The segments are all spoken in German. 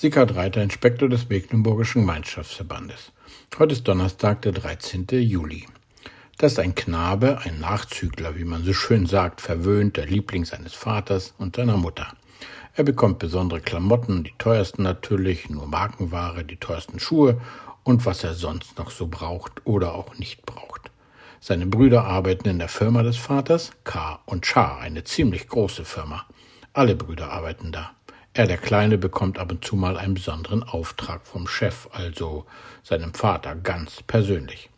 Sickert Reiter, Inspektor des Mecklenburgischen Gemeinschaftsverbandes. Heute ist Donnerstag, der 13. Juli. Das ist ein Knabe, ein Nachzügler, wie man so schön sagt, verwöhnt, der Liebling seines Vaters und seiner Mutter. Er bekommt besondere Klamotten, die teuersten natürlich, nur Markenware, die teuersten Schuhe und was er sonst noch so braucht oder auch nicht braucht. Seine Brüder arbeiten in der Firma des Vaters, K und Char, eine ziemlich große Firma. Alle Brüder arbeiten da. Er, der Kleine, bekommt ab und zu mal einen besonderen Auftrag vom Chef, also seinem Vater, ganz persönlich.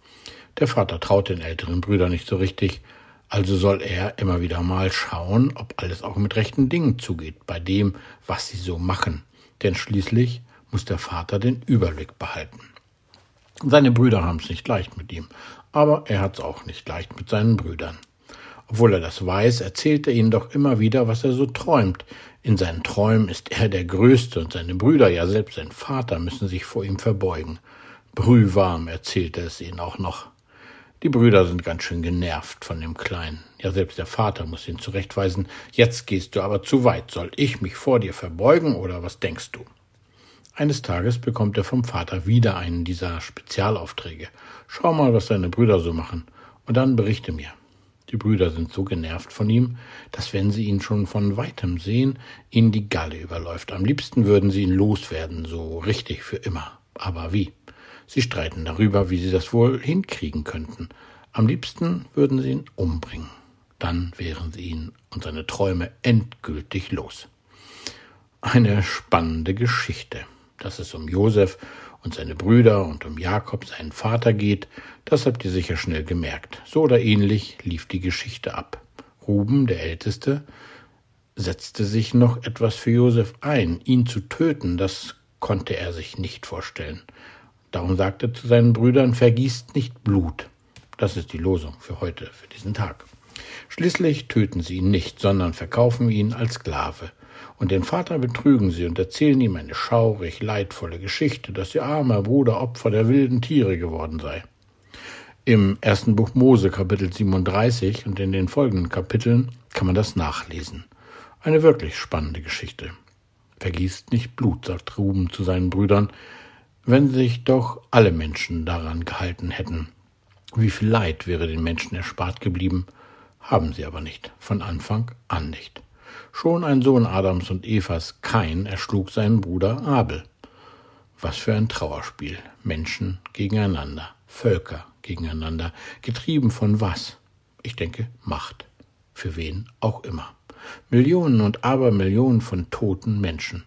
Der Vater traut den älteren Brüdern nicht so richtig, also soll er immer wieder mal schauen, ob alles auch mit rechten Dingen zugeht, bei dem, was sie so machen. Denn schließlich muss der Vater den Überblick behalten. Seine Brüder haben es nicht leicht mit ihm, aber er hat es auch nicht leicht mit seinen Brüdern. Obwohl er das weiß, erzählt er ihnen doch immer wieder, was er so träumt. In seinen Träumen ist er der Größte und seine Brüder, ja selbst sein Vater, müssen sich vor ihm verbeugen. Brühwarm erzählt er es ihnen auch noch. Die Brüder sind ganz schön genervt von dem Kleinen. Ja, selbst der Vater muss ihn zurechtweisen. Jetzt gehst du aber zu weit. Soll ich mich vor dir verbeugen oder was denkst du? Eines Tages bekommt er vom Vater wieder einen dieser Spezialaufträge. Schau mal, was deine Brüder so machen, und dann berichte mir. Die Brüder sind so genervt von ihm, dass wenn sie ihn schon von weitem sehen, ihnen die Galle überläuft. Am liebsten würden sie ihn loswerden, so richtig für immer. Aber wie? Sie streiten darüber, wie sie das wohl hinkriegen könnten. Am liebsten würden sie ihn umbringen. Dann wären sie ihn und seine Träume endgültig los. Eine spannende Geschichte. Dass es um Josef und seine Brüder und um Jakob, seinen Vater, geht, das habt ihr sicher schnell gemerkt. So oder ähnlich lief die Geschichte ab. Ruben, der Älteste, setzte sich noch etwas für Josef ein. Ihn zu töten, das konnte er sich nicht vorstellen. Darum sagte er zu seinen Brüdern, vergießt nicht Blut. Das ist die Losung für heute, für diesen Tag. Schließlich töten sie ihn nicht, sondern verkaufen ihn als Sklave. Und den Vater betrügen sie und erzählen ihm eine schaurig leidvolle Geschichte, dass ihr armer Bruder Opfer der wilden Tiere geworden sei. Im ersten Buch Mose Kapitel 37 und in den folgenden Kapiteln kann man das nachlesen. Eine wirklich spannende Geschichte. Vergießt nicht Blut, sagt Ruben zu seinen Brüdern, wenn sich doch alle Menschen daran gehalten hätten. Wie viel Leid wäre den Menschen erspart geblieben, haben sie aber nicht, von Anfang an nicht. Schon ein Sohn Adams und Evas, Kain, erschlug seinen Bruder Abel. Was für ein Trauerspiel. Menschen gegeneinander, Völker gegeneinander, getrieben von was? Ich denke Macht. Für wen auch immer. Millionen und Abermillionen von toten Menschen.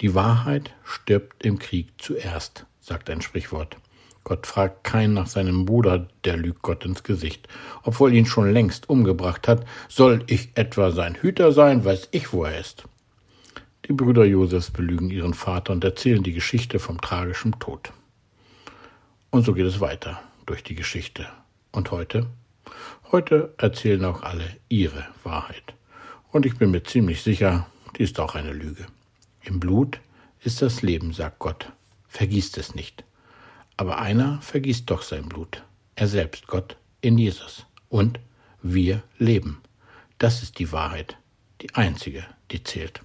Die Wahrheit stirbt im Krieg zuerst, sagt ein Sprichwort. Gott fragt keinen nach seinem Bruder, der lügt Gott ins Gesicht. Obwohl ihn schon längst umgebracht hat, soll ich etwa sein Hüter sein, weiß ich, wo er ist. Die Brüder Josefs belügen ihren Vater und erzählen die Geschichte vom tragischen Tod. Und so geht es weiter durch die Geschichte. Und heute? Heute erzählen auch alle ihre Wahrheit. Und ich bin mir ziemlich sicher, die ist auch eine Lüge. Im Blut ist das Leben, sagt Gott. Vergießt es nicht. Aber einer vergießt doch sein Blut. Er selbst, Gott, in Jesus. Und wir leben. Das ist die Wahrheit, die einzige, die zählt.